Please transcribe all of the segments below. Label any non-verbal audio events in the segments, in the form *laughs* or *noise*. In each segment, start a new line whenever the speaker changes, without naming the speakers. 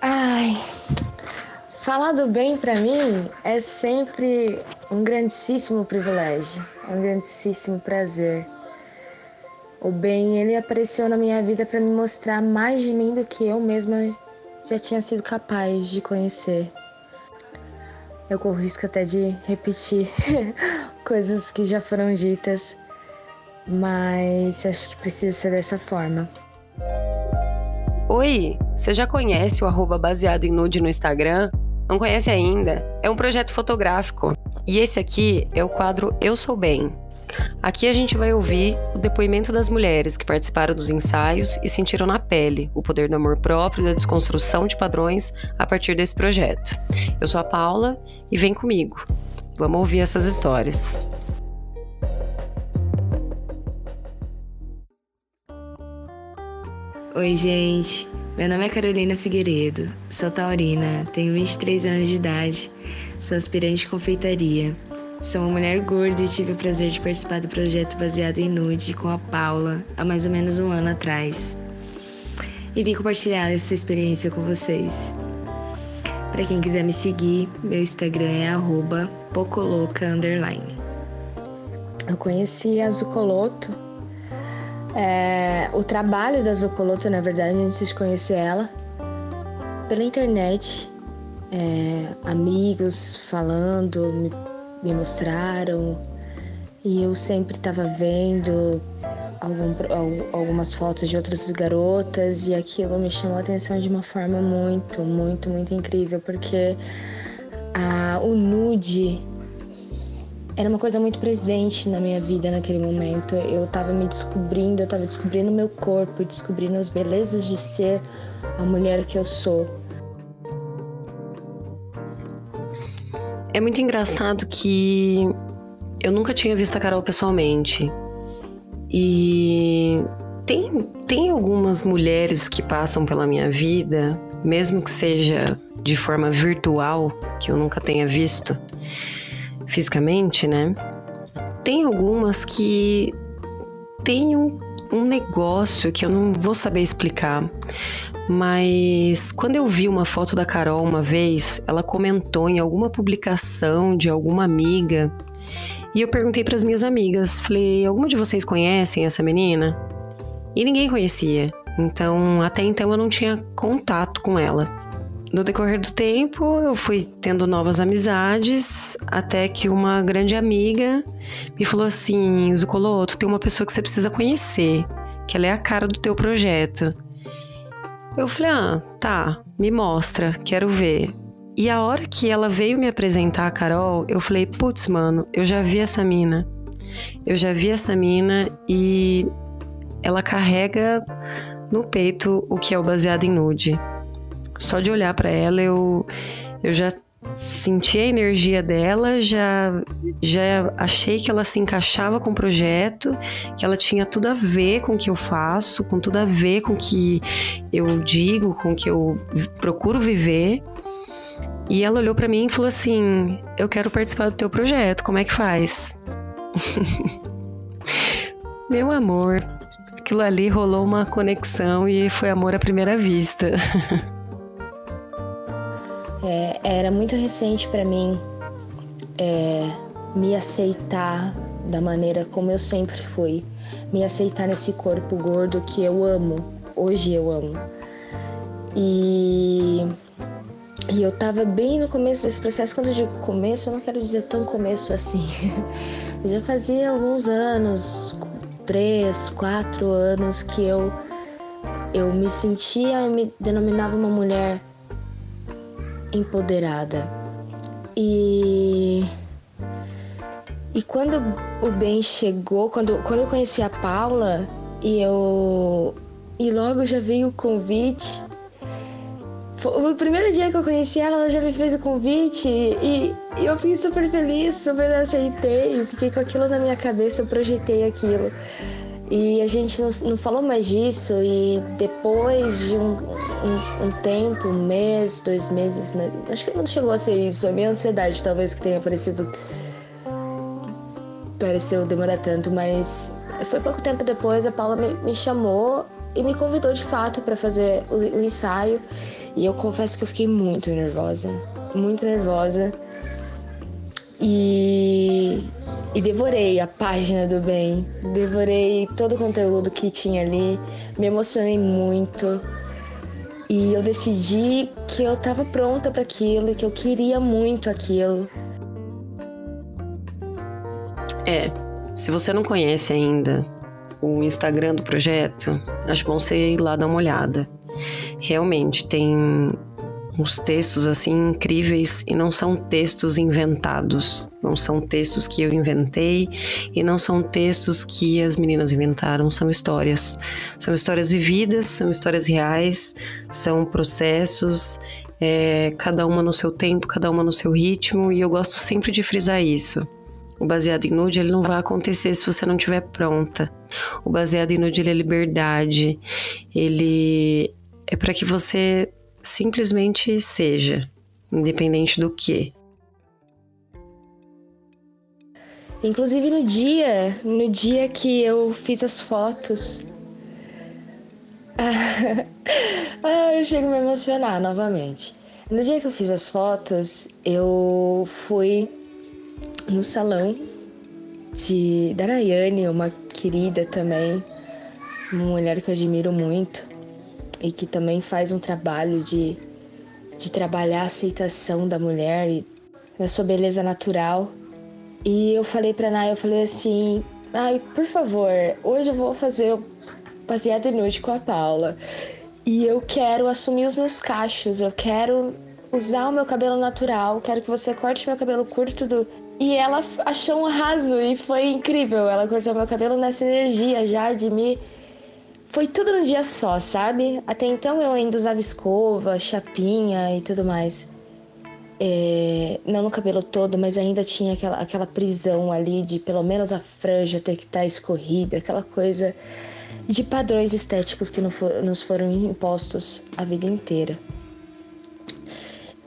Ai, falar do bem para mim é sempre um grandíssimo privilégio, um grandíssimo prazer. O bem, ele apareceu na minha vida para me mostrar mais de mim do que eu mesma já tinha sido capaz de conhecer. Eu corro risco até de repetir *laughs* coisas que já foram ditas, mas acho que precisa ser dessa forma.
Oi, você já conhece o arroba baseado em nude no Instagram? Não conhece ainda? É um projeto fotográfico. E esse aqui é o quadro Eu Sou Bem. Aqui a gente vai ouvir o depoimento das mulheres que participaram dos ensaios e sentiram na pele o poder do amor próprio e da desconstrução de padrões a partir desse projeto. Eu sou a Paula e vem comigo. Vamos ouvir essas histórias.
Oi, gente. Meu nome é Carolina Figueiredo, sou taurina, tenho 23 anos de idade, sou aspirante de confeitaria. Sou uma mulher gorda e tive o prazer de participar do projeto baseado em nude com a Paula há mais ou menos um ano atrás. E vim compartilhar essa experiência com vocês. Para quem quiser me seguir, meu Instagram é @pocoloca Eu conheci a Zucoloto é, o trabalho da Zocoloto, na verdade, antes de conhecer ela, pela internet, é, amigos falando, me, me, mostraram, e eu sempre estava vendo algum, algumas fotos de outras garotas, e aquilo me chamou a atenção de uma forma muito, muito, muito incrível, porque a, o nude era uma coisa muito presente na minha vida naquele momento. Eu estava me descobrindo, eu estava descobrindo meu corpo, descobrindo as belezas de ser a mulher que eu sou.
É muito engraçado que eu nunca tinha visto a Carol pessoalmente. E tem, tem algumas mulheres que passam pela minha vida, mesmo que seja de forma virtual, que eu nunca tenha visto fisicamente, né? Tem algumas que tem um, um negócio que eu não vou saber explicar. Mas quando eu vi uma foto da Carol uma vez, ela comentou em alguma publicação de alguma amiga. E eu perguntei para as minhas amigas, falei: "Alguma de vocês conhecem essa menina?" E ninguém conhecia. Então, até então eu não tinha contato com ela. No decorrer do tempo, eu fui tendo novas amizades, até que uma grande amiga me falou assim: Zucoloto, tem uma pessoa que você precisa conhecer, que ela é a cara do teu projeto. Eu falei: ah, tá, me mostra, quero ver. E a hora que ela veio me apresentar a Carol, eu falei: putz, mano, eu já vi essa mina. Eu já vi essa mina e ela carrega no peito o que é o baseado em nude. Só de olhar para ela, eu, eu já senti a energia dela, já, já achei que ela se encaixava com o projeto, que ela tinha tudo a ver com o que eu faço, com tudo a ver com o que eu digo, com o que eu procuro viver. E ela olhou para mim e falou assim: Eu quero participar do teu projeto, como é que faz? *laughs* Meu amor, aquilo ali rolou uma conexão e foi amor à primeira vista. *laughs*
É, era muito recente para mim é, me aceitar da maneira como eu sempre fui, me aceitar nesse corpo gordo que eu amo, hoje eu amo. E, e eu tava bem no começo desse processo. Quando eu digo começo, eu não quero dizer tão começo assim. *laughs* Eu já fazia alguns anos, três, quatro anos, que eu, eu me sentia, eu me denominava uma mulher empoderada. E e quando o bem chegou, quando, quando eu conheci a Paula e eu e logo já veio o convite. O primeiro dia que eu conheci ela, ela já me fez o convite e, e eu fiquei super feliz, super aceitei, fiquei com aquilo na minha cabeça, eu projetei aquilo. E a gente não, falou mais disso e depois de um, um, um, tempo, um mês, dois meses, acho que não chegou a ser isso, a minha ansiedade talvez que tenha aparecido, pareceu demorar tanto, mas foi pouco tempo depois a Paula me, me chamou e me convidou de fato para fazer o, o, ensaio E eu confesso que eu fiquei muito nervosa, muito nervosa. E, e devorei a página do bem, devorei todo o conteúdo que tinha ali, me emocionei muito. E eu decidi que eu estava pronta para aquilo, que eu queria muito aquilo.
É, se você não conhece ainda o Instagram do projeto, acho bom você ir lá dar uma olhada. Realmente tem uns textos assim incríveis e não são textos inventados, não são textos que eu inventei e não são textos que as meninas inventaram, são histórias. São histórias vividas, são histórias reais, são processos, é, cada uma no seu tempo, cada uma no seu ritmo e eu gosto sempre de frisar isso. O baseado em nude ele não vai acontecer se você não estiver pronta. O baseado em nude ele é liberdade, ele é para que você simplesmente seja, independente do que.
Inclusive no dia, no dia que eu fiz as fotos. *laughs* ah, eu chego a me emocionar novamente. No dia que eu fiz as fotos, eu fui no salão de da uma querida também, uma mulher que eu admiro muito e que também faz um trabalho de, de trabalhar a aceitação da mulher e da sua beleza natural. E eu falei pra Naya, eu falei assim, ai, por favor, hoje eu vou fazer o baseado nude com a Paula. E eu quero assumir os meus cachos, eu quero usar o meu cabelo natural, quero que você corte meu cabelo curto do... E ela achou um arraso e foi incrível. Ela cortou meu cabelo nessa energia já de me foi tudo num dia só, sabe? Até então eu ainda usava escova, chapinha e tudo mais. É, não no cabelo todo, mas ainda tinha aquela, aquela prisão ali de pelo menos a franja ter que estar tá escorrida, aquela coisa de padrões estéticos que nos foram impostos a vida inteira.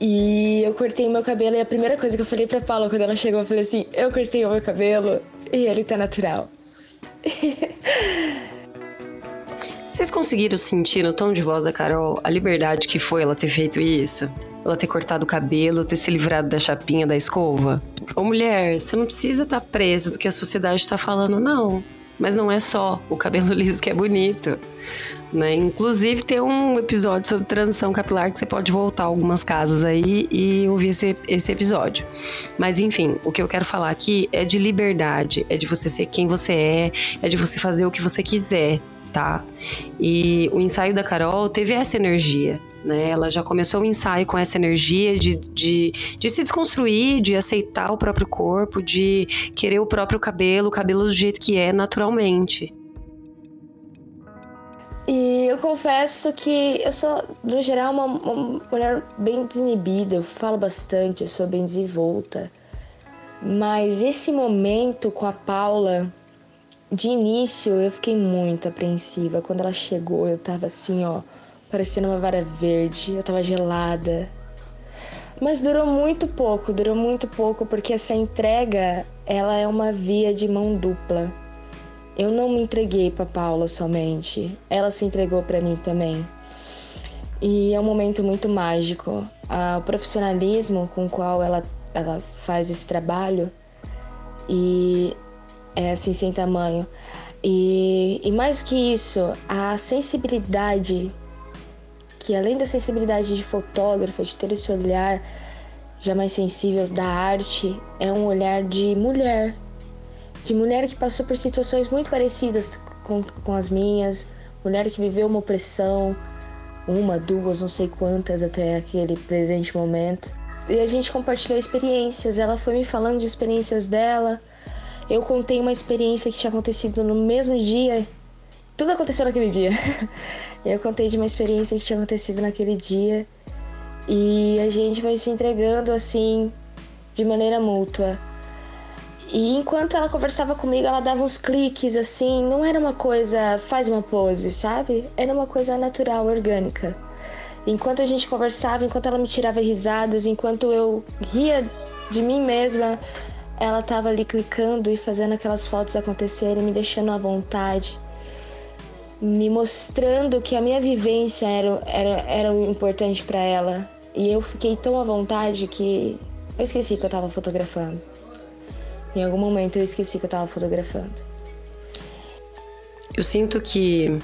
E eu cortei meu cabelo e a primeira coisa que eu falei pra Paula quando ela chegou, eu falei assim: eu cortei o meu cabelo e ele tá natural. *laughs*
Vocês conseguiram sentir no tom de voz da Carol a liberdade que foi ela ter feito isso? Ela ter cortado o cabelo, ter se livrado da chapinha da escova? Ô mulher, você não precisa estar tá presa do que a sociedade está falando, não. Mas não é só o cabelo *laughs* liso que é bonito. Né? Inclusive tem um episódio sobre transição capilar que você pode voltar algumas casas aí e ouvir esse, esse episódio. Mas enfim, o que eu quero falar aqui é de liberdade, é de você ser quem você é, é de você fazer o que você quiser tá? E o ensaio da Carol teve essa energia, né? Ela já começou o ensaio com essa energia de, de, de se desconstruir, de aceitar o próprio corpo, de querer o próprio cabelo, o cabelo do jeito que é naturalmente.
E eu confesso que eu sou, no geral, uma, uma mulher bem desinibida, eu falo bastante, eu sou bem desenvolta. Mas esse momento com a Paula de início eu fiquei muito apreensiva. Quando ela chegou, eu tava assim, ó, parecendo uma vara verde, eu tava gelada. Mas durou muito pouco, durou muito pouco porque essa entrega, ela é uma via de mão dupla. Eu não me entreguei para Paula somente, ela se entregou para mim também. E é um momento muito mágico. O profissionalismo com o qual ela, ela faz esse trabalho e é assim, sem tamanho. E, e mais do que isso, a sensibilidade, que além da sensibilidade de fotógrafa, de ter esse olhar já mais sensível da arte, é um olhar de mulher. De mulher que passou por situações muito parecidas com, com as minhas, mulher que viveu uma opressão, uma, duas, não sei quantas até aquele presente momento. E a gente compartilhou experiências, ela foi me falando de experiências dela, eu contei uma experiência que tinha acontecido no mesmo dia. Tudo aconteceu naquele dia. *laughs* eu contei de uma experiência que tinha acontecido naquele dia. E a gente vai se entregando assim, de maneira mútua. E enquanto ela conversava comigo, ela dava uns cliques assim, não era uma coisa, faz uma pose, sabe? Era uma coisa natural, orgânica. Enquanto a gente conversava, enquanto ela me tirava risadas, enquanto eu ria de mim mesma, ela estava ali clicando e fazendo aquelas fotos acontecerem, me deixando à vontade. me mostrando que a minha vivência era, era, era importante para ela. E eu fiquei tão à vontade que eu esqueci que eu tava fotografando. Em algum momento eu esqueci que eu tava fotografando.
Eu sinto que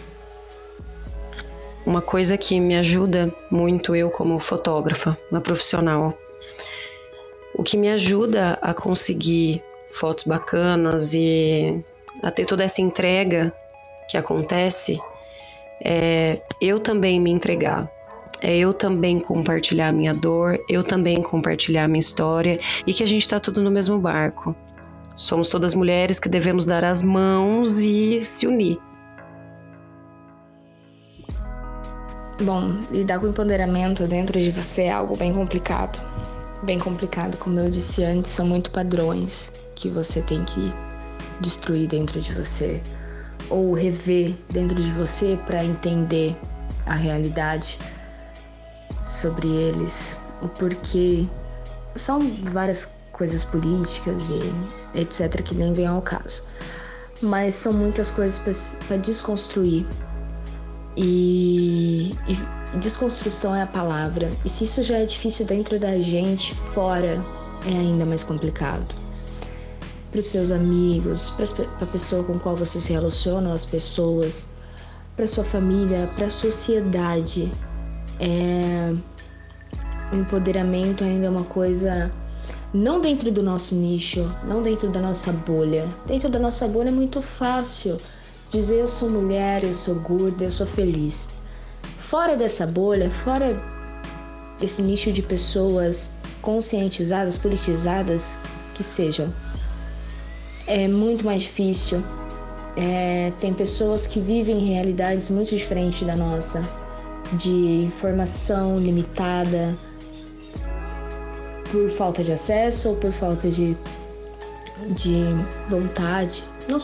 uma coisa que me ajuda muito eu como fotógrafa, uma profissional, que me ajuda a conseguir fotos bacanas e a ter toda essa entrega que acontece é eu também me entregar. É eu também compartilhar minha dor, eu também compartilhar minha história e que a gente tá tudo no mesmo barco. Somos todas mulheres que devemos dar as mãos e se unir.
Bom, lidar com empoderamento dentro de você é algo bem complicado. Bem complicado, como eu disse antes, são muito padrões que você tem que destruir dentro de você ou rever dentro de você para entender a realidade sobre eles, o porquê. São várias coisas políticas e etc que nem vem ao caso. Mas são muitas coisas para desconstruir. E, e desconstrução é a palavra. E se isso já é difícil dentro da gente, fora é ainda mais complicado para os seus amigos, para a pessoa com qual você se relaciona, as pessoas, para sua família, para a sociedade. É... O empoderamento ainda é uma coisa não dentro do nosso nicho, não dentro da nossa bolha. Dentro da nossa bolha é muito fácil dizer eu sou mulher, eu sou gorda, eu sou feliz. Fora dessa bolha, fora desse nicho de pessoas conscientizadas, politizadas que sejam, é muito mais difícil. É, tem pessoas que vivem realidades muito diferentes da nossa, de informação limitada por falta de acesso ou por falta de, de vontade. Não,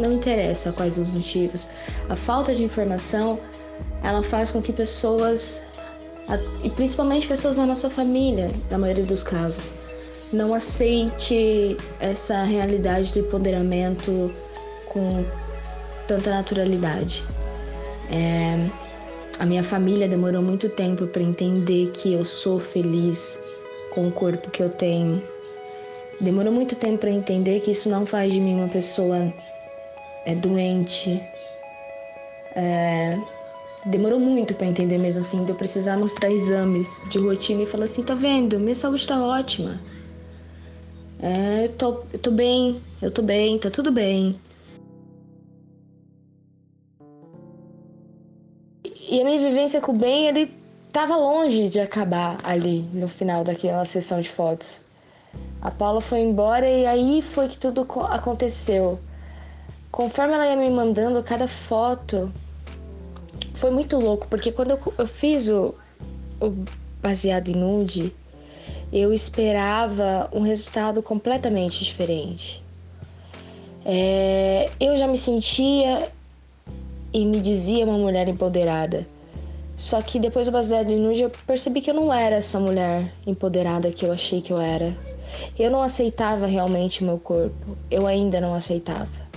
não interessa quais os motivos. A falta de informação ela faz com que pessoas, e principalmente pessoas da nossa família, na maioria dos casos, não aceite essa realidade do empoderamento com tanta naturalidade. É, a minha família demorou muito tempo para entender que eu sou feliz com o corpo que eu tenho. Demorou muito tempo para entender que isso não faz de mim uma pessoa é, doente. É, demorou muito para entender mesmo assim, de eu precisar mostrar exames de rotina e falar assim, tá vendo? Minha saúde tá ótima. É, eu tô, eu tô bem, eu tô bem, tá tudo bem. E a minha vivência com o bem, ele tava longe de acabar ali no final daquela sessão de fotos. A Paula foi embora e aí foi que tudo aconteceu. Conforme ela ia me mandando cada foto, foi muito louco, porque quando eu, eu fiz o, o baseado em nude, eu esperava um resultado completamente diferente. É, eu já me sentia e me dizia uma mulher empoderada. Só que depois do baseado em nude eu percebi que eu não era essa mulher empoderada que eu achei que eu era. Eu não aceitava realmente o meu corpo. Eu ainda não aceitava.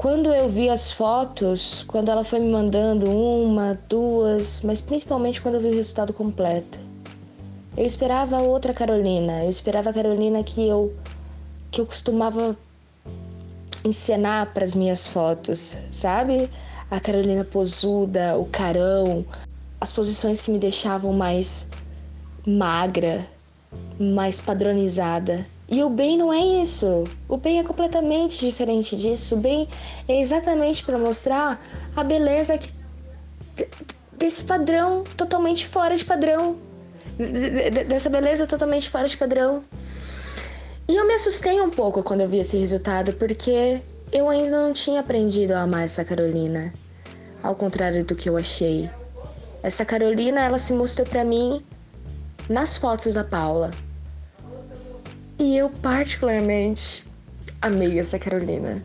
Quando eu vi as fotos, quando ela foi me mandando uma, duas, mas principalmente quando eu vi o resultado completo, eu esperava outra Carolina. Eu esperava a Carolina que eu que eu costumava encenar para as minhas fotos, sabe? A Carolina posuda, o carão, as posições que me deixavam mais magra, mais padronizada. E o bem não é isso. O bem é completamente diferente disso. O bem é exatamente para mostrar a beleza que, desse padrão totalmente fora de padrão dessa beleza totalmente fora de padrão. E eu me assustei um pouco quando eu vi esse resultado, porque eu ainda não tinha aprendido a amar essa Carolina, ao contrário do que eu achei. Essa Carolina, ela se mostrou para mim nas fotos da Paula. E eu particularmente amei essa Carolina.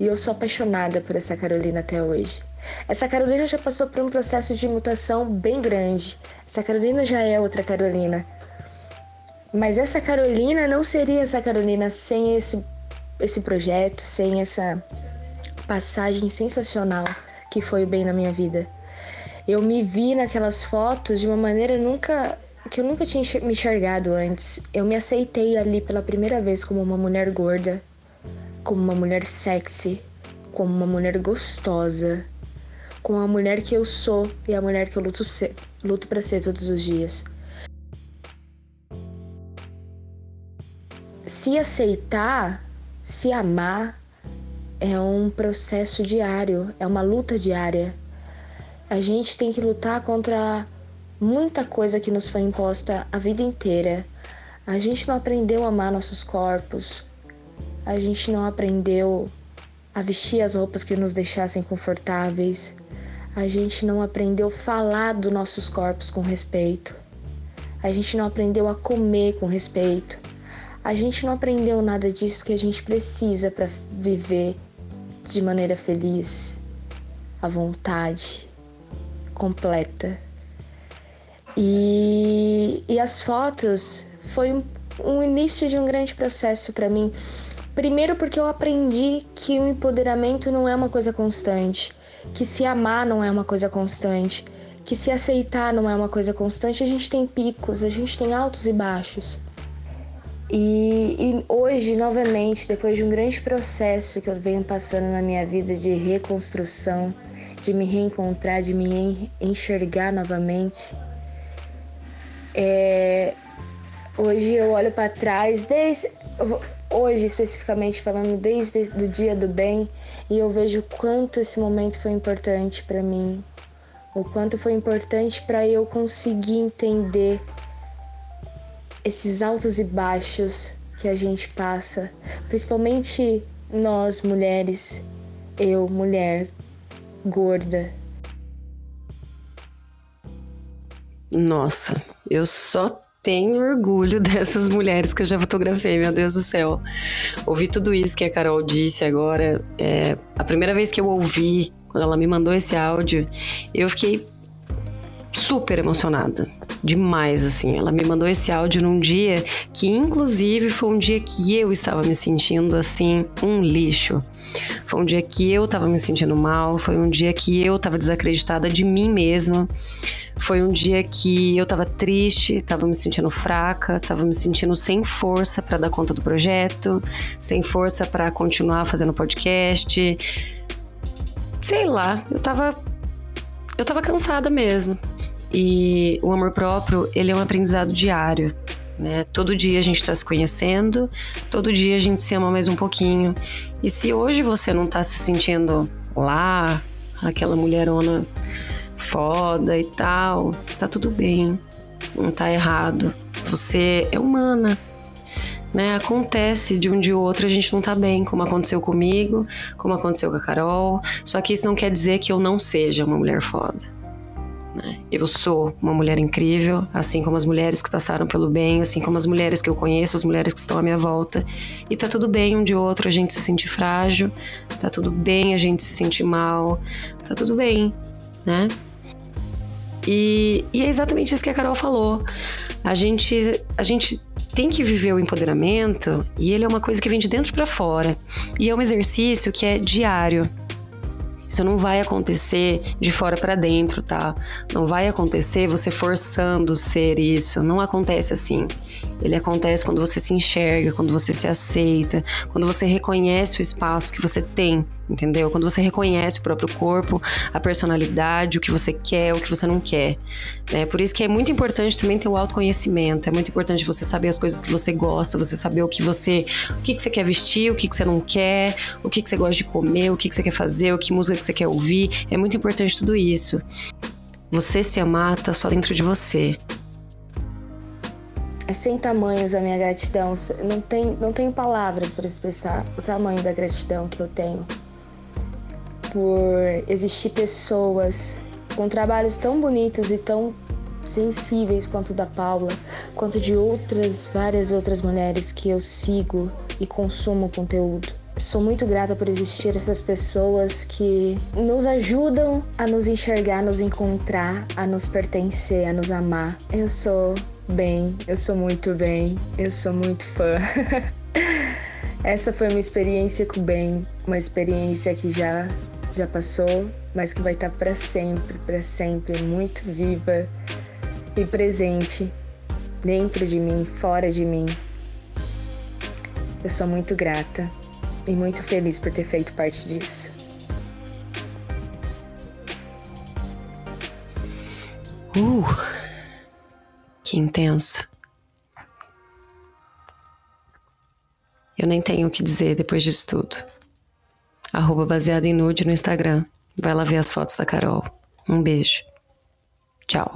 E eu sou apaixonada por essa Carolina até hoje. Essa Carolina já passou por um processo de mutação bem grande. Essa Carolina já é outra Carolina. Mas essa Carolina não seria essa Carolina sem esse, esse projeto, sem essa passagem sensacional que foi o bem na minha vida. Eu me vi naquelas fotos de uma maneira nunca que eu nunca tinha me enxergado antes. Eu me aceitei ali pela primeira vez como uma mulher gorda, como uma mulher sexy, como uma mulher gostosa, como a mulher que eu sou e a mulher que eu luto, ser, luto para ser todos os dias. Se aceitar, se amar, é um processo diário, é uma luta diária. A gente tem que lutar contra muita coisa que nos foi imposta a vida inteira. A gente não aprendeu a amar nossos corpos. A gente não aprendeu a vestir as roupas que nos deixassem confortáveis. A gente não aprendeu a falar dos nossos corpos com respeito. A gente não aprendeu a comer com respeito. A gente não aprendeu nada disso que a gente precisa para viver de maneira feliz, à vontade, completa. E, e as fotos foi um, um início de um grande processo para mim. Primeiro, porque eu aprendi que o empoderamento não é uma coisa constante, que se amar não é uma coisa constante, que se aceitar não é uma coisa constante. A gente tem picos, a gente tem altos e baixos. E, e, hoje, novamente, depois de um grande processo que eu venho passando na minha vida de reconstrução, de me reencontrar, de me enxergar novamente, é, hoje eu olho para trás, desde hoje especificamente falando, desde o dia do bem, e eu vejo quanto esse momento foi importante para mim, o quanto foi importante para eu conseguir entender esses altos e baixos que a gente passa, principalmente nós mulheres, eu, mulher gorda.
Nossa, eu só tenho orgulho *laughs* dessas mulheres que eu já fotografei, meu Deus do céu. Ouvi tudo isso que a Carol disse agora. É, a primeira vez que eu ouvi, quando ela me mandou esse áudio, eu fiquei super emocionada. Demais, assim. Ela me mandou esse áudio num dia que, inclusive, foi um dia que eu estava me sentindo assim, um lixo. Foi um dia que eu estava me sentindo mal, foi um dia que eu estava desacreditada de mim mesma. Foi um dia que eu estava triste, estava me sentindo fraca, estava me sentindo sem força para dar conta do projeto, sem força para continuar fazendo podcast. Sei lá, eu estava eu tava cansada mesmo. E o amor próprio, ele é um aprendizado diário. Né? Todo dia a gente está se conhecendo, todo dia a gente se ama mais um pouquinho. E se hoje você não está se sentindo lá, aquela mulherona foda e tal, tá tudo bem, não tá errado. Você é humana, né? Acontece de um ou outro a gente não tá bem, como aconteceu comigo, como aconteceu com a Carol. Só que isso não quer dizer que eu não seja uma mulher foda. Né? Eu sou uma mulher incrível, assim como as mulheres que passaram pelo bem, assim como as mulheres que eu conheço, as mulheres que estão à minha volta. E tá tudo bem um de outro a gente se sentir frágil, tá tudo bem a gente se sentir mal, tá tudo bem, né? E, e é exatamente isso que a Carol falou. A gente, a gente tem que viver o empoderamento e ele é uma coisa que vem de dentro para fora. E é um exercício que é diário. Isso não vai acontecer de fora para dentro, tá? Não vai acontecer você forçando ser isso. Não acontece assim. Ele acontece quando você se enxerga, quando você se aceita, quando você reconhece o espaço que você tem entendeu? Quando você reconhece o próprio corpo, a personalidade, o que você quer, o que você não quer. Né? Por isso que é muito importante também ter o autoconhecimento. É muito importante você saber as coisas que você gosta, você saber o que você, o que, que você quer vestir, o que, que você não quer, o que, que você gosta de comer, o que, que você quer fazer, o que música que você quer ouvir. É muito importante tudo isso. Você se amar tá só dentro de você.
É sem tamanhos a minha gratidão. Não tem, não tenho palavras para expressar o tamanho da gratidão que eu tenho por existir pessoas com trabalhos tão bonitos e tão sensíveis quanto da Paula, quanto de outras várias outras mulheres que eu sigo e consumo conteúdo. Sou muito grata por existir essas pessoas que nos ajudam a nos enxergar, a nos encontrar, a nos pertencer, a nos amar. Eu sou bem, eu sou muito bem, eu sou muito fã. *laughs* Essa foi uma experiência com o bem, uma experiência que já já passou, mas que vai estar para sempre, para sempre, muito viva e presente dentro de mim, fora de mim. Eu sou muito grata e muito feliz por ter feito parte disso.
Uh, que intenso. Eu nem tenho o que dizer depois disso tudo. Arroba baseado em nude no Instagram. Vai lá ver as fotos da Carol. Um beijo. Tchau.